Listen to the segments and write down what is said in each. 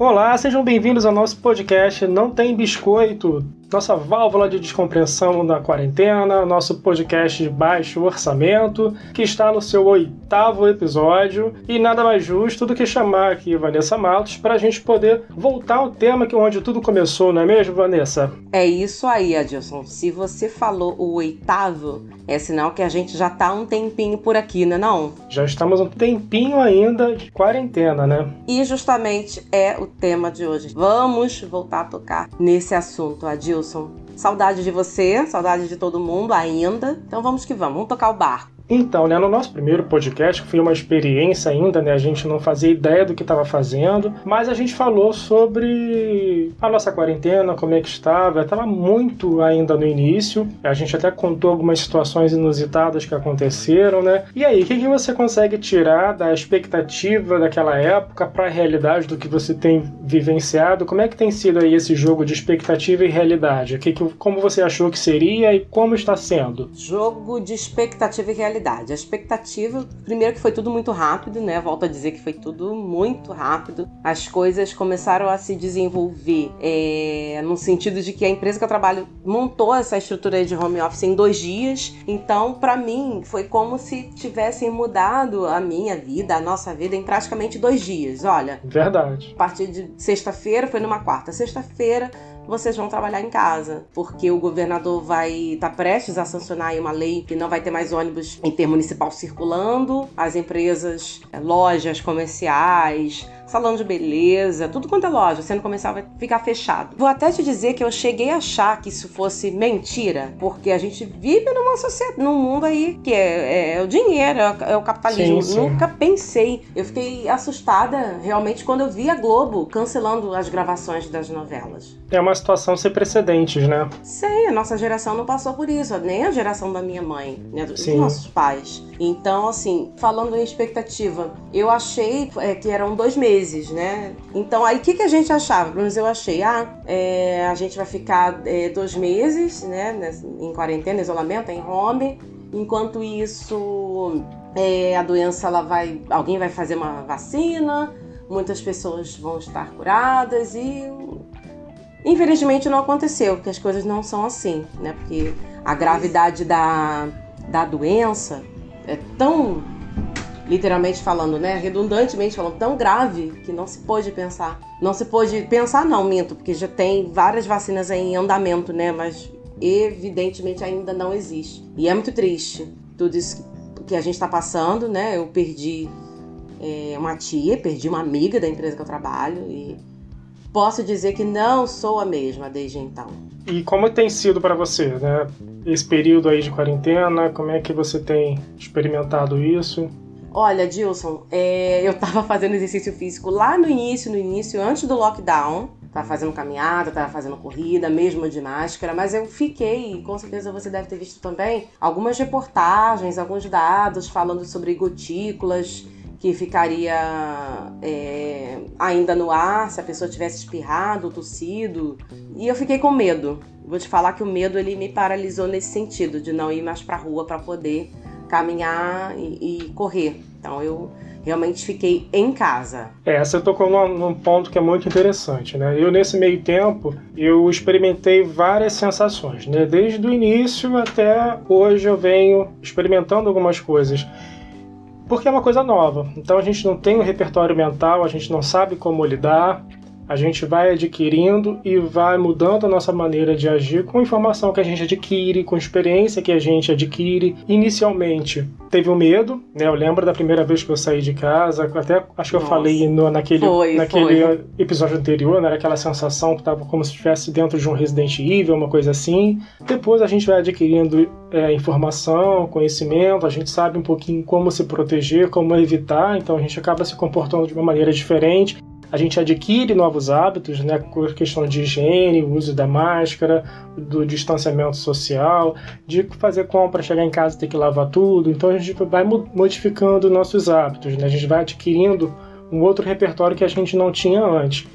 Olá, sejam bem-vindos ao nosso podcast Não Tem Biscoito, nossa válvula de descompressão na quarentena, nosso podcast de baixo orçamento, que está no seu oitavo episódio, e nada mais justo do que chamar aqui Vanessa Matos para a gente poder voltar ao tema que onde tudo começou, não é mesmo, Vanessa? É isso aí, Adilson. Se você falou o oitavo, é sinal que a gente já tá um tempinho por aqui, né não? Já estamos um tempinho ainda de quarentena, né? E justamente é o tema de hoje. Vamos voltar a tocar nesse assunto, Adilson Wilson. Saudade de você, saudade de todo mundo ainda. Então vamos que vamos, vamos tocar o barco. Então, né, no nosso primeiro podcast, que foi uma experiência ainda, né, a gente não fazia ideia do que estava fazendo, mas a gente falou sobre a nossa quarentena, como é que estava, estava muito ainda no início, a gente até contou algumas situações inusitadas que aconteceram, né? E aí, o que, que você consegue tirar da expectativa daquela época para a realidade do que você tem vivenciado? Como é que tem sido aí esse jogo de expectativa e realidade? Que, que, como você achou que seria e como está sendo? Jogo de expectativa e realidade realidade. A expectativa, primeiro que foi tudo muito rápido, né? Volto a dizer que foi tudo muito rápido. As coisas começaram a se desenvolver é, no sentido de que a empresa que eu trabalho montou essa estrutura de home office em dois dias. Então, para mim, foi como se tivessem mudado a minha vida, a nossa vida em praticamente dois dias. Olha. Verdade. A partir de sexta-feira, foi numa quarta. Sexta-feira, vocês vão trabalhar em casa, porque o governador vai estar tá prestes a sancionar uma lei que não vai ter mais ônibus intermunicipal circulando, as empresas, eh, lojas comerciais, salão de beleza, tudo quanto é loja, sendo comercial vai ficar fechado. Vou até te dizer que eu cheguei a achar que isso fosse mentira, porque a gente vive numa sociedade, num mundo aí que é, é, é o dinheiro, é, é o capitalismo. Sim, sim. Nunca pensei. Eu fiquei assustada realmente quando eu vi a Globo cancelando as gravações das novelas. É uma situação sem precedentes, né? Sei, a nossa geração não passou por isso, nem a geração da minha mãe, né, dos sim. nossos pais. Então, assim, falando em expectativa, eu achei é, que eram dois meses meses, né? Então aí o que, que a gente achava? Pelo menos eu achei, ah, é, a gente vai ficar é, dois meses, né, em quarentena, isolamento, em home. Enquanto isso, é, a doença ela vai, alguém vai fazer uma vacina, muitas pessoas vão estar curadas e infelizmente não aconteceu, porque as coisas não são assim, né? Porque a gravidade da, da doença é tão literalmente falando, né, redundantemente falando, tão grave que não se pôde pensar. Não se pôde pensar, não, minto, porque já tem várias vacinas em andamento, né, mas evidentemente ainda não existe. E é muito triste tudo isso que a gente está passando, né? Eu perdi é, uma tia, perdi uma amiga da empresa que eu trabalho e posso dizer que não sou a mesma desde então. E como tem sido para você, né? Esse período aí de quarentena, como é que você tem experimentado isso? Olha, Dilson, é, eu tava fazendo exercício físico lá no início, no início, antes do lockdown. Tava fazendo caminhada, tava fazendo corrida, mesmo de máscara, mas eu fiquei, com certeza você deve ter visto também, algumas reportagens, alguns dados falando sobre gotículas que ficaria é, ainda no ar se a pessoa tivesse espirrado, tossido. E eu fiquei com medo. Vou te falar que o medo ele me paralisou nesse sentido, de não ir mais pra rua para poder caminhar e, e correr. Então eu realmente fiquei em casa. É, você tocou num, num, ponto que é muito interessante, né? Eu nesse meio tempo eu experimentei várias sensações, né? Desde o início até hoje eu venho experimentando algumas coisas. Porque é uma coisa nova. Então a gente não tem um repertório mental, a gente não sabe como lidar, a gente vai adquirindo e vai mudando a nossa maneira de agir com a informação que a gente adquire, com a experiência que a gente adquire. Inicialmente, teve o um medo, né? Eu lembro da primeira vez que eu saí de casa, até acho que eu Nossa. falei no, naquele, foi, naquele foi. episódio anterior, né? Aquela sensação que estava como se estivesse dentro de um Resident Evil, uma coisa assim. Depois a gente vai adquirindo é, informação, conhecimento, a gente sabe um pouquinho como se proteger, como evitar, então a gente acaba se comportando de uma maneira diferente a gente adquire novos hábitos, né, com a questão de higiene, o uso da máscara, do distanciamento social, de fazer compra, chegar em casa e ter que lavar tudo. Então a gente vai modificando nossos hábitos, né? a gente vai adquirindo um outro repertório que a gente não tinha antes.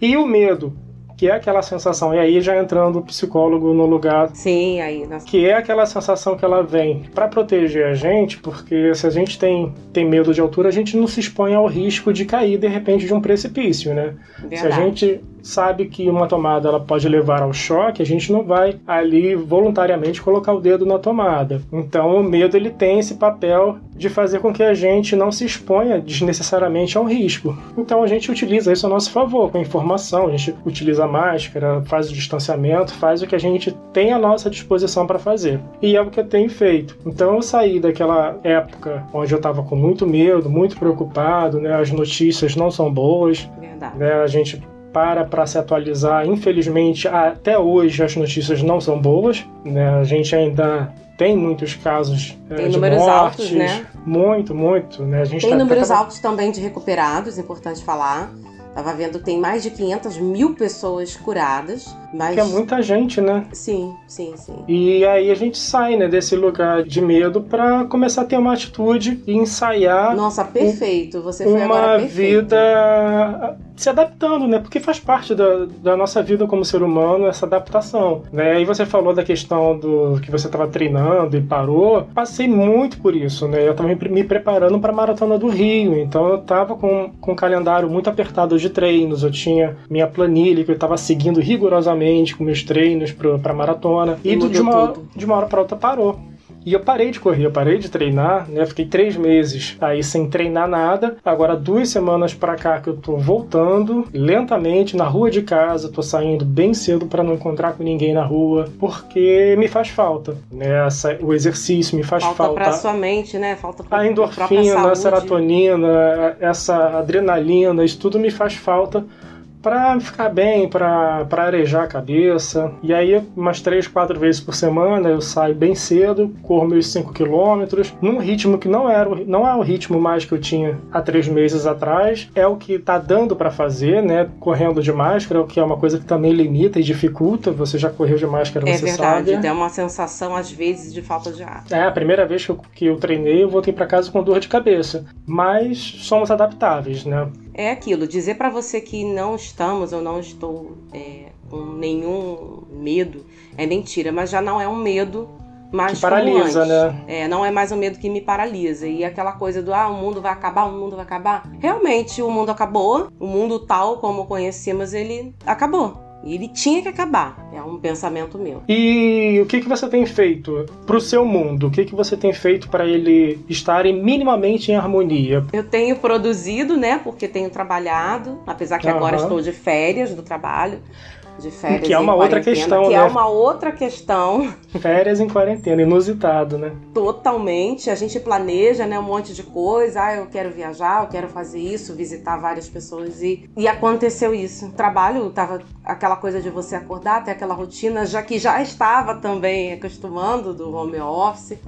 E o medo que é aquela sensação, e aí já entrando o psicólogo no lugar. Sim, aí. Nossa. Que é aquela sensação que ela vem para proteger a gente, porque se a gente tem, tem medo de altura, a gente não se expõe ao risco de cair de repente de um precipício, né? Verdade. Se a gente sabe que uma tomada ela pode levar ao choque, a gente não vai ali voluntariamente colocar o dedo na tomada. Então o medo ele tem esse papel de fazer com que a gente não se exponha desnecessariamente a um risco. Então a gente utiliza isso a nosso favor, com a informação, a gente utiliza a máscara, faz o distanciamento, faz o que a gente tem à nossa disposição para fazer. E é o que eu tenho feito. Então eu saí daquela época onde eu estava com muito medo, muito preocupado, né? As notícias não são boas. Verdade. Né? A gente para para se atualizar. Infelizmente, até hoje as notícias não são boas. Né? A gente ainda tem muitos casos é, tem de números mortes, altos, né? Muito, muito. Né? A gente tem tá, números altos também de recuperados, importante falar. Tava vendo, tem mais de 500 mil pessoas curadas. Mas... Que é muita gente, né? Sim, sim, sim. E aí a gente sai, né, desse lugar de medo para começar a ter uma atitude e ensaiar. Nossa, perfeito. Você foi uma agora perfeito. vida se adaptando, né? Porque faz parte da, da nossa vida como ser humano essa adaptação, né? E você falou da questão do que você estava treinando e parou. Passei muito por isso, né? Eu estava me preparando para a maratona do Rio, então eu estava com, com um calendário muito apertado de treinos. Eu tinha minha planilha que eu estava seguindo rigorosamente com meus treinos para maratona e, e de uma, de uma hora para outra parou. E eu parei de correr, eu parei de treinar, né? Fiquei três meses aí sem treinar nada. Agora, duas semanas para cá que eu tô voltando lentamente na rua de casa, tô saindo bem cedo para não encontrar com ninguém na rua, porque me faz falta, né? Essa, o exercício me faz falta. Falta pra sua mente, né? Falta pra a endorfina, a serotonina, essa adrenalina, isso tudo me faz falta para ficar bem, para arejar a cabeça. E aí, umas três, quatro vezes por semana, eu saio bem cedo, corro meus 5 quilômetros, num ritmo que não era não é o ritmo mais que eu tinha há três meses atrás. É o que tá dando para fazer, né? Correndo de máscara, o que é uma coisa que também limita e dificulta. Você já correu de máscara, é você verdade, sabe. É uma sensação, às vezes, de falta de ar. É, a primeira vez que eu, que eu treinei, eu voltei para casa com dor de cabeça. Mas somos adaptáveis, né? É aquilo, dizer para você que não estamos ou não estou é, com nenhum medo é mentira, mas já não é um medo mais que paralisa, né? É, não é mais um medo que me paralisa. E aquela coisa do ah, o mundo vai acabar, o mundo vai acabar. Realmente, o mundo acabou, o mundo tal como conhecemos, ele acabou. E ele tinha que acabar. É um pensamento meu. E o que, que você tem feito pro seu mundo? O que, que você tem feito para ele estar minimamente em harmonia? Eu tenho produzido, né? Porque tenho trabalhado, apesar que uhum. agora estou de férias do trabalho de férias que é uma outra questão, que é né? é uma outra questão. Férias em quarentena, inusitado, né? Totalmente. A gente planeja, né, um monte de coisa. Ah, eu quero viajar, eu quero fazer isso, visitar várias pessoas e e aconteceu isso. O trabalho tava aquela coisa de você acordar, ter aquela rotina, já que já estava também acostumando do home office,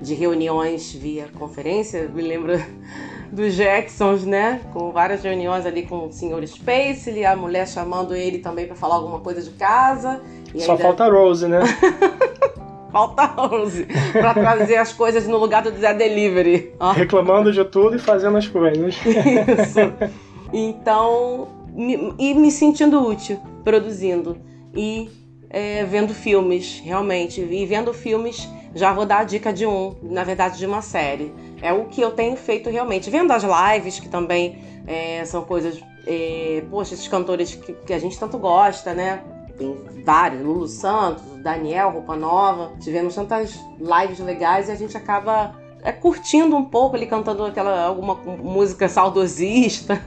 de reuniões via conferência. Me lembro dos Jacksons, né? Com várias reuniões ali com o Sr. Spacely, a mulher chamando ele também para falar alguma coisa de casa. Só ainda... falta a Rose, né? falta a Rose para trazer as coisas no lugar do Zé Delivery. Reclamando de tudo e fazendo as coisas. Isso. Então, me, e me sentindo útil, produzindo e é, vendo filmes, realmente. E vendo filmes, já vou dar a dica de um, na verdade, de uma série é o que eu tenho feito realmente. Vendo as lives, que também é, são coisas. É, poxa, esses cantores que, que, a gente tanto gosta, né? Tem vários, Lulu Santos, Daniel, Roupa Nova. Tivemos tantas lives legais e a gente acaba é, curtindo um pouco ele cantando aquela alguma música saudosista.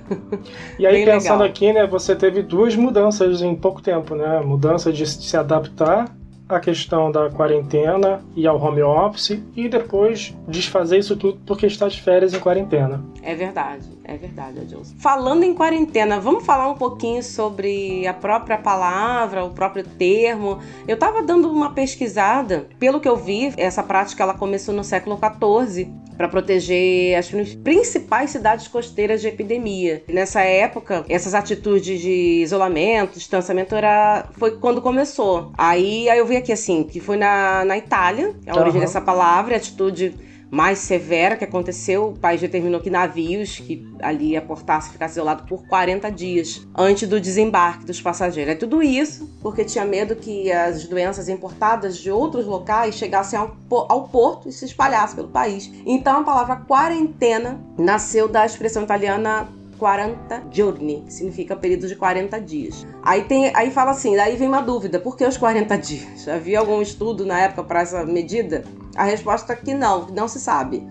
E aí, pensando legal. aqui, né, você teve duas mudanças em pouco tempo, né? Mudança de se adaptar a questão da quarentena e ao home office e depois desfazer isso tudo porque está de férias em quarentena. É verdade, é verdade, Adilson. Falando em quarentena, vamos falar um pouquinho sobre a própria palavra, o próprio termo. Eu estava dando uma pesquisada, pelo que eu vi, essa prática ela começou no século XIV para proteger as principais cidades costeiras de epidemia. Nessa época, essas atitudes de isolamento, distanciamento era foi quando começou. Aí, aí eu vi aqui assim, que foi na, na Itália, a origem dessa palavra, atitude mais severa que aconteceu. O país determinou que navios que ali aportassem ficassem isolados por 40 dias antes do desembarque dos passageiros. É tudo isso porque tinha medo que as doenças importadas de outros locais chegassem ao, ao porto e se espalhassem pelo país. Então a palavra quarentena nasceu da expressão italiana 40 giorni, que significa período de 40 dias. Aí tem, aí fala assim, daí vem uma dúvida, por que os 40 dias? Havia algum estudo na época para essa medida? A resposta é que não, não se sabe.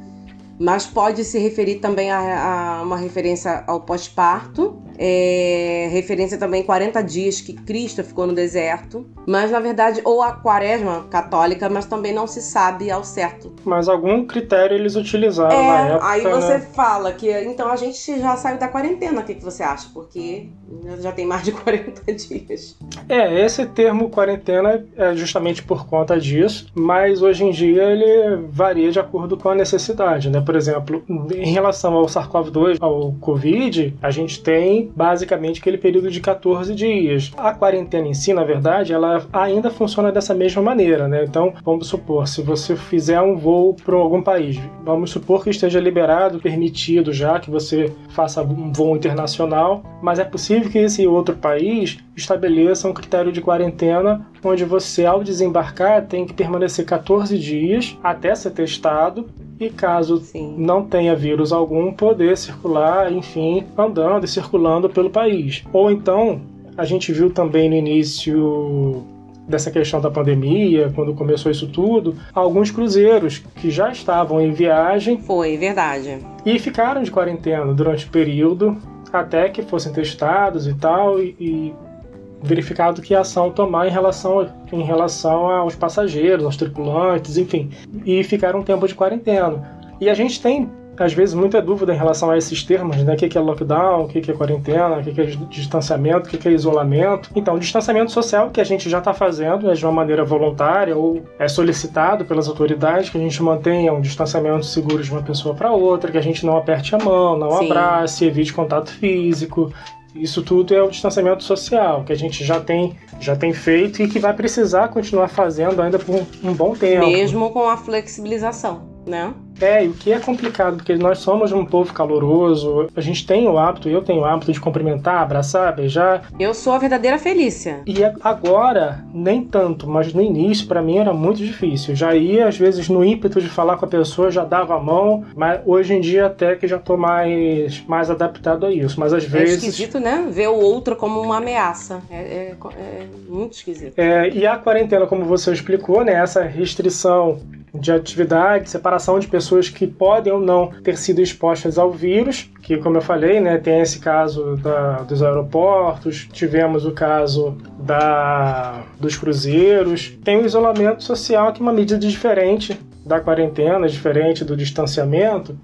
Mas pode se referir também a, a uma referência ao pós-parto é, referência também 40 dias que Cristo ficou no deserto, mas na verdade, ou a quaresma católica, mas também não se sabe ao certo. Mas algum critério eles utilizaram é, na época. Aí você né? fala que então a gente já saiu da quarentena, o que, que você acha? Porque já tem mais de 40 dias. É, esse termo quarentena é justamente por conta disso, mas hoje em dia ele varia de acordo com a necessidade, né? Por exemplo, em relação ao SARS-CoV-2, ao Covid, a gente tem basicamente aquele período de 14 dias. A quarentena em si, na verdade, ela ainda funciona dessa mesma maneira, né? Então, vamos supor, se você fizer um voo para algum país, vamos supor que esteja liberado, permitido já que você faça um voo internacional, mas é possível que esse outro país estabeleça um critério de quarentena onde você, ao desembarcar, tem que permanecer 14 dias até ser testado e caso Sim. não tenha vírus algum, poder circular, enfim, andando e circulando pelo país. Ou então, a gente viu também no início dessa questão da pandemia, quando começou isso tudo, alguns cruzeiros que já estavam em viagem. Foi, verdade. E ficaram de quarentena durante o período até que fossem testados e tal, e, e verificado que ação tomar em relação, em relação aos passageiros, aos tripulantes, enfim, e ficar um tempo de quarentena. E a gente tem às vezes muita dúvida em relação a esses termos, né? O que é lockdown, o que é quarentena, o que é distanciamento, o que é isolamento. Então, o distanciamento social que a gente já está fazendo é de uma maneira voluntária ou é solicitado pelas autoridades que a gente mantenha um distanciamento seguro de uma pessoa para outra, que a gente não aperte a mão, não Sim. abrace, evite contato físico, isso tudo é o distanciamento social que a gente já tem, já tem feito e que vai precisar continuar fazendo ainda por um bom tempo. Mesmo com a flexibilização, né? É, e o que é complicado, porque nós somos um povo caloroso, a gente tem o hábito, eu tenho o hábito de cumprimentar, abraçar, beijar. Eu sou a verdadeira Felícia. E agora, nem tanto, mas no início, para mim, era muito difícil. Já ia, às vezes, no ímpeto de falar com a pessoa, já dava a mão, mas hoje em dia até que já tô mais, mais adaptado a isso. Mas às é vezes. É esquisito, né? Ver o outro como uma ameaça. É, é, é muito esquisito. É, e a quarentena, como você explicou, né? Essa restrição de atividade, separação de pessoas que podem ou não ter sido expostas ao vírus, que como eu falei, né, tem esse caso da, dos aeroportos, tivemos o caso da, dos cruzeiros, tem o isolamento social que é uma medida diferente da quarentena, diferente do distanciamento,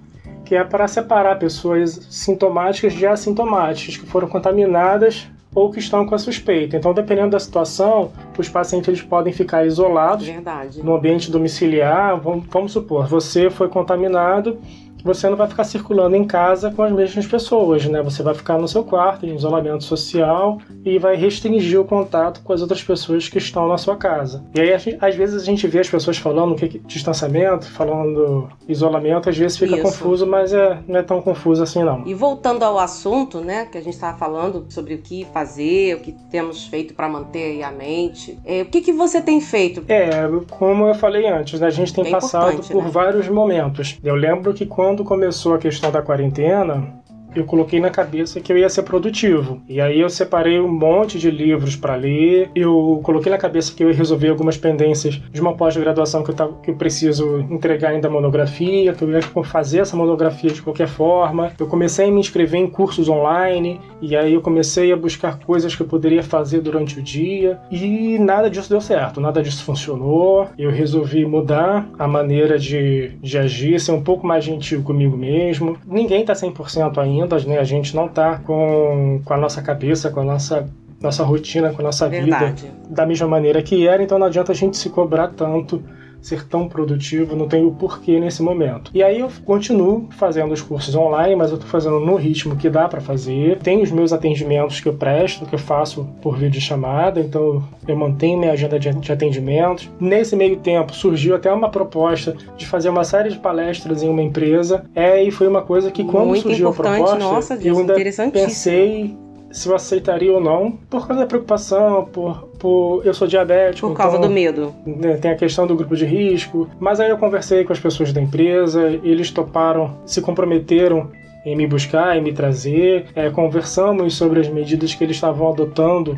que é para separar pessoas sintomáticas de assintomáticas que foram contaminadas ou que estão com a suspeita. Então, dependendo da situação, os pacientes eles podem ficar isolados Verdade. no ambiente domiciliar. Vamos, vamos supor, você foi contaminado você não vai ficar circulando em casa com as mesmas pessoas, né? Você vai ficar no seu quarto, em isolamento social, e vai restringir o contato com as outras pessoas que estão na sua casa. E aí, às vezes, a gente vê as pessoas falando que distanciamento, falando isolamento, às vezes fica Isso. confuso, mas é, não é tão confuso assim, não. E voltando ao assunto, né, que a gente estava falando sobre o que fazer, o que temos feito para manter a mente, é, o que, que você tem feito? É, como eu falei antes, né, a gente tem Bem passado por né? vários momentos. Eu lembro que quando quando começou a questão da quarentena, eu coloquei na cabeça que eu ia ser produtivo. E aí eu separei um monte de livros para ler. Eu coloquei na cabeça que eu ia resolver algumas pendências de uma pós-graduação que, eu que eu preciso entregar ainda monografia, que eu ia fazer essa monografia de qualquer forma. Eu comecei a me inscrever em cursos online e aí eu comecei a buscar coisas que eu poderia fazer durante o dia e nada disso deu certo, nada disso funcionou. Eu resolvi mudar a maneira de, de agir, ser um pouco mais gentil comigo mesmo. Ninguém tá 100% ainda né? A gente não tá com, com a nossa cabeça, com a nossa nossa rotina, com a nossa Verdade. vida da mesma maneira que era, então não adianta a gente se cobrar tanto ser tão produtivo, não tenho porquê nesse momento. E aí eu continuo fazendo os cursos online, mas eu estou fazendo no ritmo que dá para fazer. Tenho os meus atendimentos que eu presto, que eu faço por vídeo chamada, então eu mantenho minha agenda de atendimentos. Nesse meio tempo surgiu até uma proposta de fazer uma série de palestras em uma empresa, é, e foi uma coisa que quando Muito surgiu a proposta, nossa, Deus, eu ainda pensei se eu aceitaria ou não, por causa da preocupação, por, por eu sou diabético. Por causa então, do medo. Né, tem a questão do grupo de risco. Mas aí eu conversei com as pessoas da empresa, eles toparam, se comprometeram em me buscar, em me trazer. É, conversamos sobre as medidas que eles estavam adotando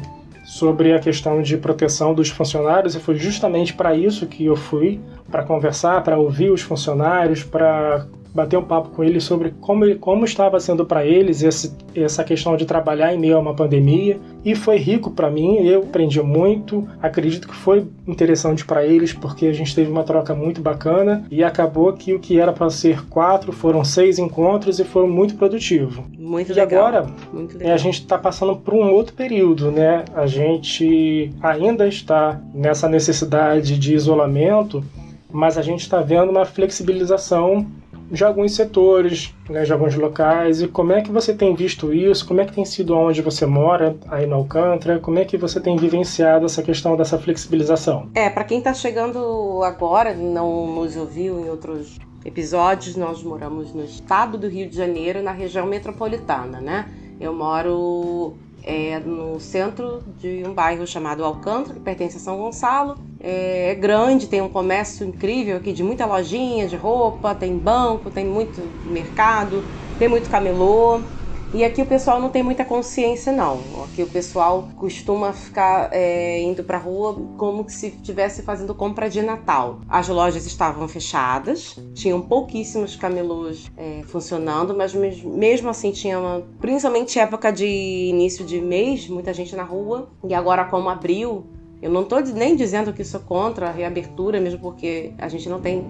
sobre a questão de proteção dos funcionários e foi justamente para isso que eu fui, para conversar, para ouvir os funcionários, para bater um papo com eles sobre como, como estava sendo para eles esse, essa questão de trabalhar em meio a uma pandemia. E foi rico para mim, eu aprendi muito. Acredito que foi interessante para eles, porque a gente teve uma troca muito bacana e acabou que o que era para ser quatro foram seis encontros e foram muito produtivos. Muito e legal. agora muito legal. a gente está passando por um outro período, né? A gente ainda está nessa necessidade de isolamento, mas a gente está vendo uma flexibilização de alguns setores, né, de alguns locais. E como é que você tem visto isso? Como é que tem sido onde você mora, aí no Alcântara? Como é que você tem vivenciado essa questão dessa flexibilização? É, para quem está chegando agora, não nos ouviu em outros episódios, nós moramos no estado do Rio de Janeiro, na região metropolitana, né? Eu moro é no centro de um bairro chamado Alcântara, que pertence a São Gonçalo. É, é grande, tem um comércio incrível aqui de muita lojinha de roupa, tem banco, tem muito mercado, tem muito camelô. E aqui o pessoal não tem muita consciência, não. Aqui o pessoal costuma ficar é, indo pra rua como se estivesse fazendo compra de Natal. As lojas estavam fechadas, tinham pouquíssimos camelôs é, funcionando, mas mesmo assim tinha uma. Principalmente época de início de mês, muita gente na rua. E agora, como abril, eu não estou nem dizendo que sou contra a reabertura, mesmo porque a gente não tem.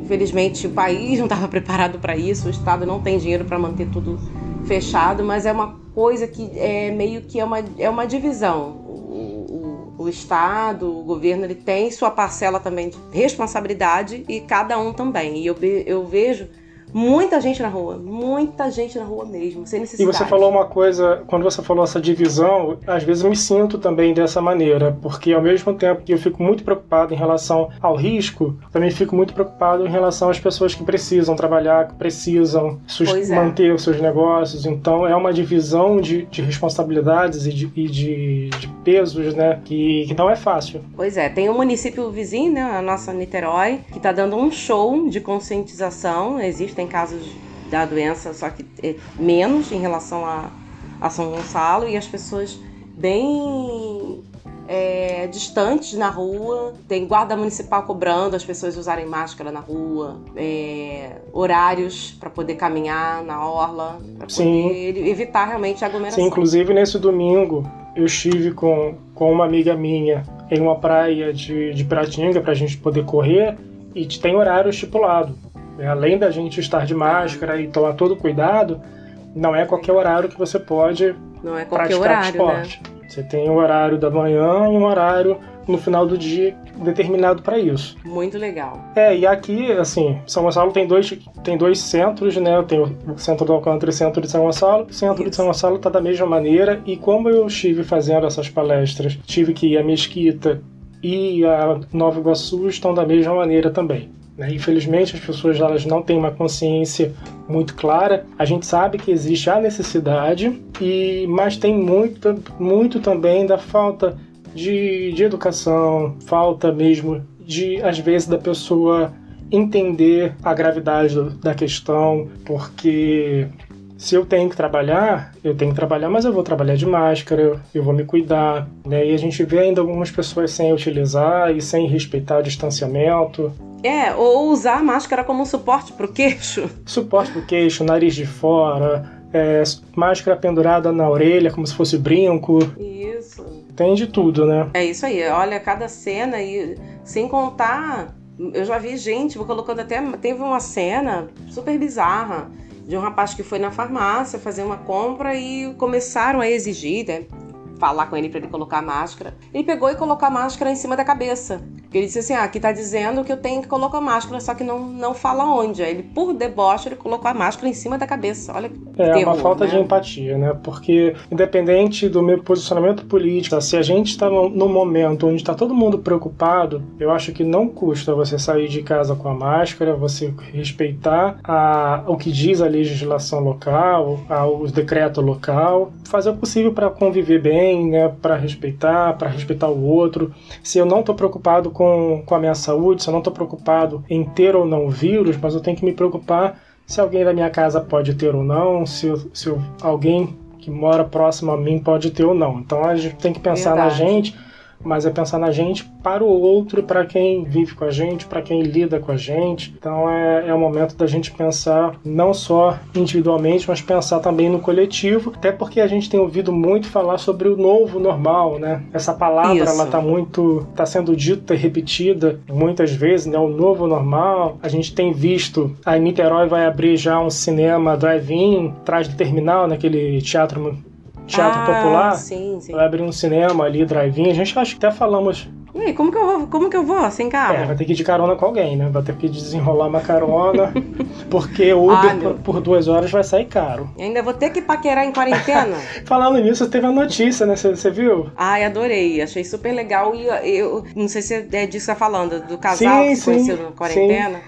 Infelizmente, o país não estava preparado para isso, o Estado não tem dinheiro para manter tudo fechado, mas é uma coisa que é meio que é uma, é uma divisão. O, o, o Estado, o governo, ele tem sua parcela também de responsabilidade e cada um também. E eu, eu vejo Muita gente na rua, muita gente na rua mesmo, sem necessidade. E você falou uma coisa, quando você falou essa divisão, às vezes eu me sinto também dessa maneira, porque ao mesmo tempo que eu fico muito preocupado em relação ao risco, também fico muito preocupado em relação às pessoas que precisam trabalhar, que precisam é. manter os seus negócios. Então é uma divisão de, de responsabilidades e, de, e de, de, pesos, né, que, que não é fácil. Pois é, tem um município vizinho, né, a nossa Niterói, que está dando um show de conscientização. Existem tem casos da doença, só que é menos em relação a, a São Gonçalo e as pessoas bem é, distantes na rua, tem guarda municipal cobrando as pessoas usarem máscara na rua, é, horários para poder caminhar na orla, para poder evitar realmente a aglomeração. Sim, inclusive nesse domingo eu estive com, com uma amiga minha em uma praia de, de Pratinga para a gente poder correr e tem horário estipulado. Né? Além da gente estar de máscara e tomar todo cuidado, não é qualquer horário que você pode não é qualquer praticar horário, esporte. Né? Você tem um horário da manhã e um horário no final do dia determinado para isso. Muito legal. É, e aqui, assim, São Gonçalo tem dois, tem dois centros, né? Tem o centro do Alcântara e o centro de São Gonçalo. O centro isso. de São Gonçalo tá da mesma maneira, e como eu estive fazendo essas palestras, tive que ir a Mesquita e a Nova Iguaçu estão da mesma maneira também. Né? Infelizmente, as pessoas elas não têm uma consciência muito clara. A gente sabe que existe a necessidade, e mas tem muito, muito também da falta de, de educação, falta mesmo de, às vezes, da pessoa entender a gravidade da questão, porque se eu tenho que trabalhar, eu tenho que trabalhar, mas eu vou trabalhar de máscara, eu vou me cuidar, né? E a gente vê ainda algumas pessoas sem utilizar e sem respeitar o distanciamento. É, ou usar a máscara como suporte para o queixo. Suporte para o queixo, nariz de fora, é, máscara pendurada na orelha como se fosse brinco. Isso. Tem de tudo, né? É isso aí. Olha, cada cena e sem contar, eu já vi gente, vou colocando até teve uma cena super bizarra de um rapaz que foi na farmácia fazer uma compra e começaram a exigir, né? Falar com ele para ele colocar a máscara. Ele pegou e colocou a máscara em cima da cabeça. Porque ele disse assim: ah, aqui tá dizendo que eu tenho que colocar máscara, só que não, não fala onde. Aí ele, por deboche, ele colocou a máscara em cima da cabeça. Olha que É terror, uma falta né? de empatia, né? Porque, independente do meu posicionamento político, se a gente está num momento onde está todo mundo preocupado, eu acho que não custa você sair de casa com a máscara, você respeitar a, o que diz a legislação local, a, o decreto local, fazer o possível para conviver bem, né? Para respeitar, para respeitar o outro. Se eu não estou preocupado com, com a minha saúde, se eu não estou preocupado em ter ou não o vírus, mas eu tenho que me preocupar se alguém da minha casa pode ter ou não, se, se alguém que mora próximo a mim pode ter ou não. Então a gente tem que pensar Verdade. na gente, mas é pensar na gente para o outro, para quem vive com a gente, para quem lida com a gente. Então é, é o momento da gente pensar não só individualmente, mas pensar também no coletivo, até porque a gente tem ouvido muito falar sobre o novo normal, né? Essa palavra Isso. ela tá muito tá sendo dita e repetida muitas vezes, né? O novo normal. A gente tem visto a Niterói vai abrir já um cinema drive-in atrás do terminal, naquele teatro teatro ah, popular. Sim, sim. Vai abrir um cinema ali, drive-in. A gente acho que até falamos. E aí, como que eu vou, como que eu vou sem carro? É, vai ter que ir de carona com alguém, né? Vai ter que desenrolar uma carona. porque o Uber Ah, por, por duas horas vai sair caro. E ainda vou ter que paquerar em quarentena? Falando nisso, teve a notícia, né? Você viu? Ai, adorei. Achei super legal. E eu não sei se é disso que você tá falando, do casal Sim, que se sim, conheceu na quarentena.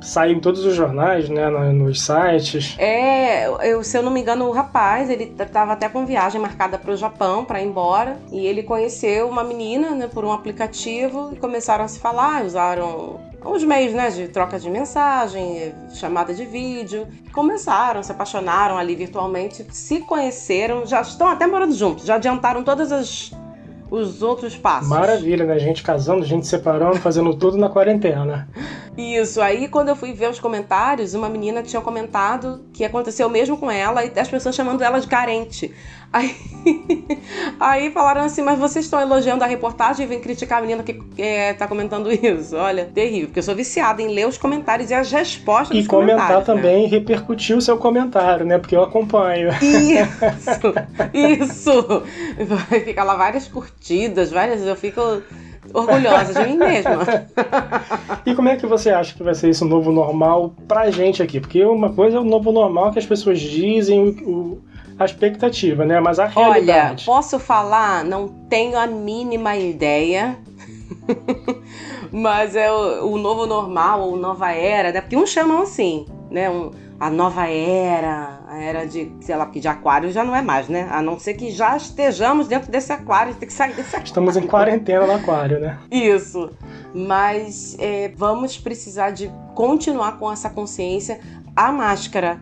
Saiu em todos os jornais, né? Nos sites. É, eu, se eu não me engano, o rapaz, ele tava até com viagem marcada para o Japão para ir embora. E ele conheceu uma menina né, por um aplicativo e começaram a se falar, usaram os meios né, de troca de mensagem, chamada de vídeo. Começaram, se apaixonaram ali virtualmente, se conheceram, já estão até morando juntos, já adiantaram todos as, os outros passos. Maravilha, né? Gente casando, gente separando, fazendo tudo na quarentena. Isso, aí quando eu fui ver os comentários, uma menina tinha comentado que aconteceu mesmo com ela e as pessoas chamando ela de carente. Aí, aí falaram assim, mas vocês estão elogiando a reportagem e vem criticar a menina que é, tá comentando isso. Olha, terrível, porque eu sou viciada em ler os comentários e as respostas E dos comentar comentários. né? também e repercutir o seu comentário, né? Porque eu acompanho. Isso, isso. Vai ficar lá várias curtidas, várias. Eu fico orgulhosa de mim mesma. E como é que você acha que vai ser esse novo normal pra gente aqui? Porque uma coisa é o novo normal que as pessoas dizem, o, a expectativa, né? Mas a Olha, realidade. posso falar? Não tenho a mínima ideia. Mas é o, o novo normal ou nova era, né? Porque uns chamam assim, né? Um, a nova era, a era de, sei lá, porque de aquário já não é mais, né? A não ser que já estejamos dentro desse aquário, tem que sair desse aquário. Estamos em quarentena no aquário, né? Isso. Mas é, vamos precisar de continuar com essa consciência. A máscara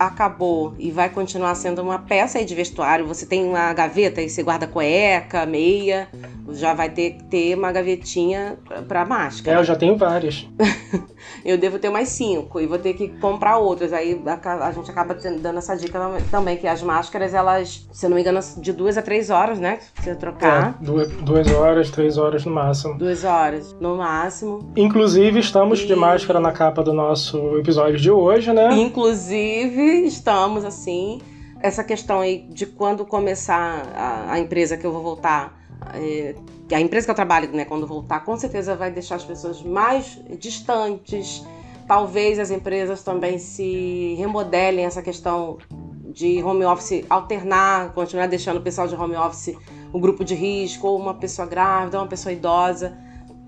acabou e vai continuar sendo uma peça aí de vestuário. Você tem uma gaveta e você guarda cueca, meia. Já vai ter que ter uma gavetinha pra- pra É, máscara. eu já tenho várias. Eu devo ter mais cinco e vou ter que comprar outras. Aí a, gente acaba dando essa dica também, que as máscaras, elas, se eu não me engano, de duas a três horas, né? Você trocar. É, duas, duas horas, três horas no máximo. Duas horas, no máximo. Inclusive, estamos de E- máscara na capa do nosso episódio de hoje, né? Inclusive, estamos assim. Essa questão aí de quando começar a, a empresa que eu vou voltar. é, a empresa que eu trabalho, né, quando voltar, com certeza vai deixar as pessoas mais distantes. Talvez as empresas também se remodelem essa questão de home office alternar, continuar deixando o pessoal de home office o grupo de risco, ou uma pessoa grávida, uma pessoa idosa.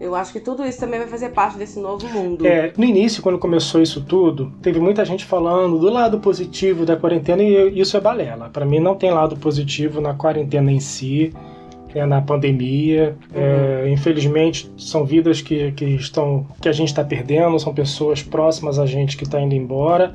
Eu acho que tudo isso também vai fazer parte desse novo mundo. É, no início, quando começou isso tudo, teve muita gente falando do lado positivo da quarentena e isso é balela. Pra mim, não tem lado positivo na quarentena em si, né, na pandemia. É, infelizmente, são vidas que, que estão que a gente está perdendo, são pessoas próximas a gente que está indo embora.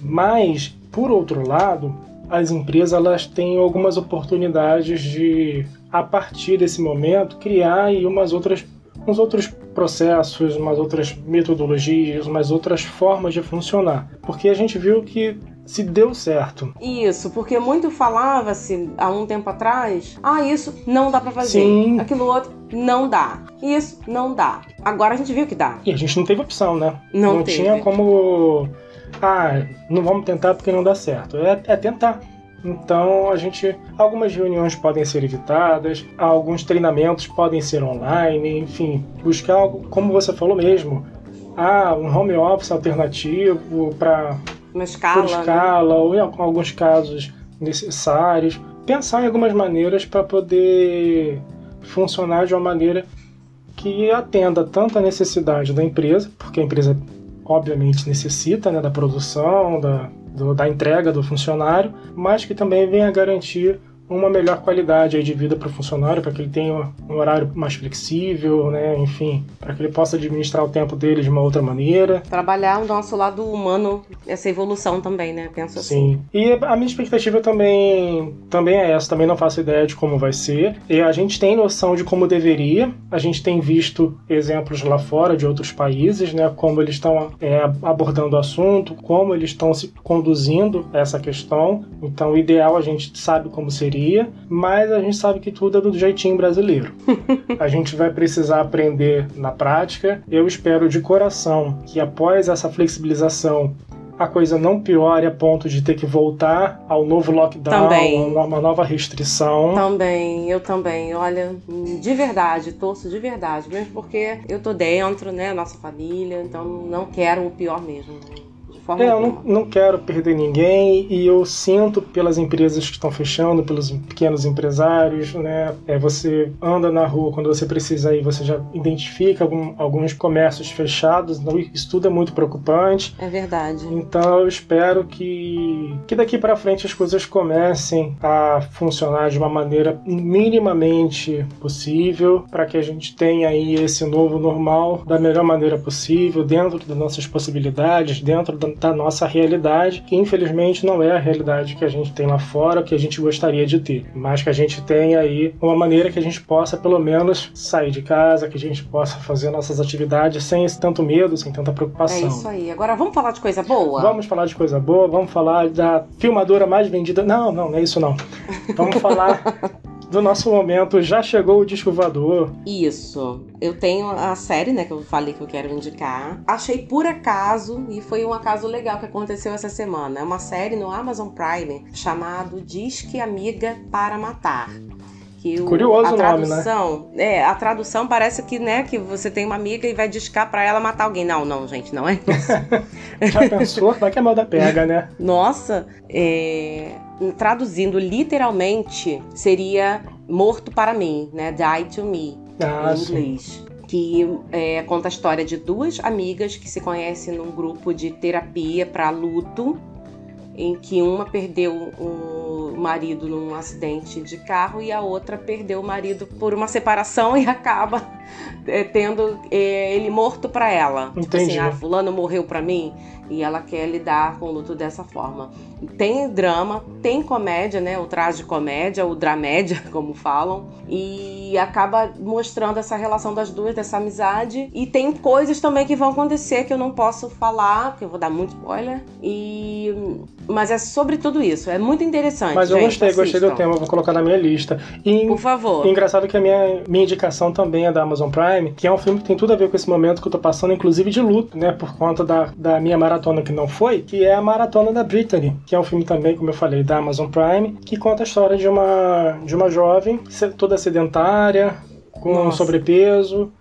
Mas, por outro lado, as empresas elas têm algumas oportunidades de, a partir desse momento, criar aí umas outras uns outros processos, umas outras metodologias, umas outras formas de funcionar. Porque a gente viu que se deu certo. Isso, porque muito falava-se há um tempo atrás, ah, isso não dá pra fazer. Sim. Aquilo outro não dá. Isso não dá. Agora a gente viu que dá. E a gente não teve opção, né? Não, não teve. tinha como. Ah, não vamos tentar porque não dá certo. É, é tentar. Então a gente algumas reuniões podem ser evitadas, alguns treinamentos podem ser online, enfim, buscar algo como você falou mesmo, ah, um home office alternativo para uma escala, por escala né? ou em alguns casos necessários, pensar em algumas maneiras para poder funcionar de uma maneira que atenda tanto a necessidade da empresa, porque a empresa obviamente necessita né, da produção, da, do, da entrega do funcionário, mas que também venha garantir uma melhor qualidade de vida para o funcionário, para que ele tenha um horário mais flexível, né? enfim, para que ele possa administrar o tempo dele de uma outra maneira. Trabalhar o nosso lado humano, essa evolução também, né? Penso assim. Sim. E a minha expectativa também, também é essa, também não faço ideia de como vai ser. E a gente tem noção de como deveria, a gente tem visto exemplos lá fora de outros países, né? Como eles estão é, abordando o assunto, como eles estão se conduzindo essa questão. Então, o ideal a gente sabe como seria mas a gente sabe que tudo é do jeitinho brasileiro. a gente vai precisar aprender na prática. Eu espero de coração que após essa flexibilização a coisa não piore a ponto de ter que voltar ao novo lockdown, também. uma nova restrição. Também, eu também. Olha, de verdade, torço de verdade, mesmo porque eu tô dentro, né, nossa família, então não quero o pior mesmo forma é, eu não, não quero perder ninguém e eu sinto pelas empresas que estão fechando, pelos pequenos empresários, né? É, você anda na rua quando você precisa ir, você já identifica algum, alguns comércios fechados, então isso tudo é muito preocupante. É verdade. Então eu espero que, que daqui para frente as coisas comecem a funcionar de uma maneira minimamente possível para que a gente tenha aí esse novo normal da melhor maneira possível, dentro das nossas possibilidades, dentro da, da nossa realidade, que infelizmente não é a realidade que a gente tem lá fora, que a gente gostaria de ter, mas que a gente tem aí uma maneira que a gente possa pelo menos sair de casa, que a gente possa fazer nossas atividades sem esse tanto medo, sem tanta preocupação. É isso aí. Agora vamos falar de coisa boa? Vamos falar de coisa boa, vamos falar da filmadora mais vendida. Não, não, não é isso não. Vamos falar do nosso momento. Já chegou o disco voador. Isso. Eu tenho a série, né, que eu falei que eu quero indicar. Achei por acaso, e foi um acaso legal que aconteceu essa semana. É uma série no Amazon Prime chamado Disque Amiga para Matar. Que o, Curioso a tradução, nome, né? É, a tradução parece que, né, que você tem uma amiga e vai discar para ela matar alguém. Não, não, gente, não é isso. Já pensou? Vai que a moda pega, né? Nossa, é traduzindo literalmente, seria morto para mim, né? Die to me, ah, em inglês. Sim. Que é, conta a história de duas amigas que se conhecem num grupo de terapia para luto, em que uma perdeu o marido num acidente de carro e a outra perdeu o marido por uma separação e acaba é, tendo é, ele morto para ela. Entendi. Tipo assim, ah, fulano morreu para mim e ela quer lidar com o luto dessa forma. Tem drama, tem comédia, né? O traje comédia, o dramédia, como falam, e acaba mostrando essa relação das duas, dessa amizade. E tem coisas também que vão acontecer que eu não posso falar, porque eu vou dar muito spoiler. E mas é sobre tudo isso, é muito interessante. Mas eu gente, gostei, assistam. gostei do tema, vou colocar na minha lista. E, Por favor. engraçado que a minha, minha indicação também é da Amazon Prime, que é um filme que tem tudo a ver com esse momento que eu tô passando, inclusive de luto, né? Por conta da, da minha maratona que não foi, que é a Maratona da Brittany, que é um filme também, como eu falei, da Amazon Prime, que conta a história de uma, de uma jovem toda sedentária, com Nossa. sobrepeso,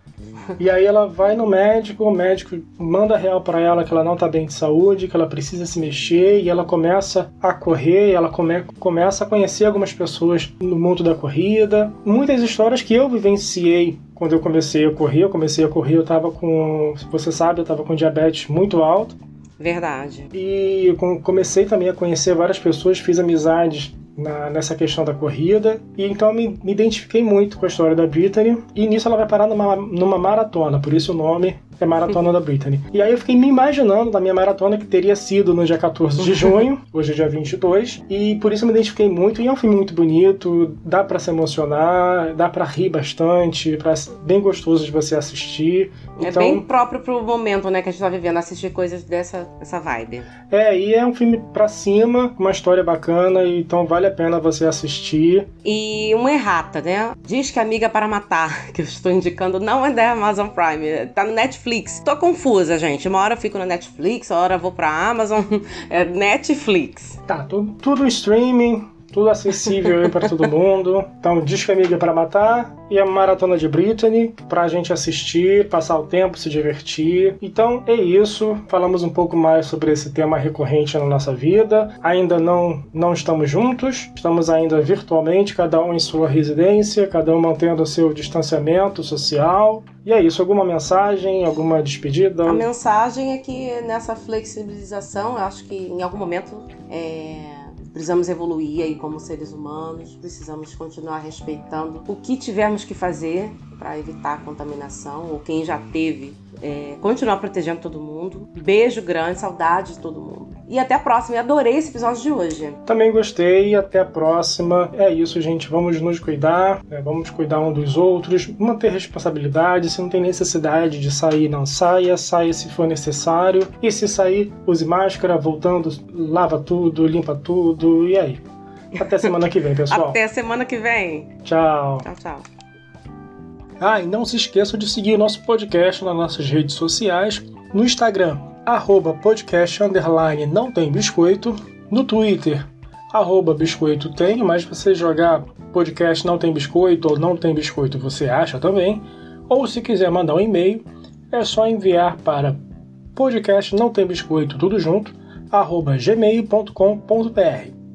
e aí ela vai no médico, o médico manda real para ela que ela não tá bem de saúde, que ela precisa se mexer, e ela começa a correr, e ela come, começa a conhecer algumas pessoas no mundo da corrida. Muitas histórias que eu vivenciei quando eu comecei a correr, eu comecei a correr, eu tava com, você sabe, eu tava com diabetes muito alto. Verdade. E comecei também a conhecer várias pessoas, fiz amizades na, nessa questão da corrida. E então me, me, identifiquei muito com a história da Brittany. E nisso ela vai parar numa, numa maratona, por isso o nome é Maratona da Brittany. E aí eu fiquei me imaginando da minha maratona que teria sido no dia 14 de junho, hoje é dia 22, e por isso eu me identifiquei muito. E é um filme muito bonito, dá para se emocionar, dá para rir bastante, pra, bem gostoso de você assistir. É então, bem próprio pro momento, né, que a gente tá vivendo, assistir coisas dessa, dessa vibe. É, e é um filme pra cima, uma história bacana, então vale a pena você assistir. E uma errata, né? Diz que Amiga para Matar, que eu estou indicando, não é da Amazon Prime, tá no Netflix Netflix. Tô confusa, gente. Uma hora eu fico na Netflix, uma hora eu vou pra Amazon. É Netflix. Tá, tudo, tudo streaming, tudo acessível para todo mundo. Então, Disque Amiga para matar e a Maratona de Britney para a gente assistir, passar o tempo, se divertir. Então, é isso. Falamos um pouco mais sobre esse tema recorrente na nossa vida. Ainda não, não estamos juntos, estamos ainda virtualmente, cada um em sua residência, cada um mantendo seu distanciamento social. E é isso, alguma mensagem, alguma despedida? A mensagem é que nessa flexibilização, eu acho que em algum momento é Precisamos evoluir aí como seres humanos, precisamos continuar respeitando o que tivermos que fazer para evitar a contaminação, ou quem já teve, é, continuar protegendo todo mundo. Beijo grande, saudade de todo mundo. E até a próxima. Eu adorei esse episódio de hoje. Também gostei. Até a próxima. É isso, gente. Vamos nos cuidar. Né? Vamos cuidar um dos outros. Manter responsabilidade. Se não tem necessidade de sair, não saia. Saia se for necessário. E se sair, use máscara. Voltando, lava tudo, limpa tudo. E aí? Até semana que vem, pessoal. Até semana que vem. Tchau. Tchau, tchau. Ah, e não se esqueça de seguir o nosso podcast nas nossas redes sociais, no Instagram, arroba podcast underline não tem biscoito, no Twitter, arroba biscoito tem, mas você jogar podcast não tem biscoito ou não tem biscoito você acha também, ou se quiser mandar um e-mail, é só enviar para podcast não tem biscoito tudo junto, arroba gmail.com.br.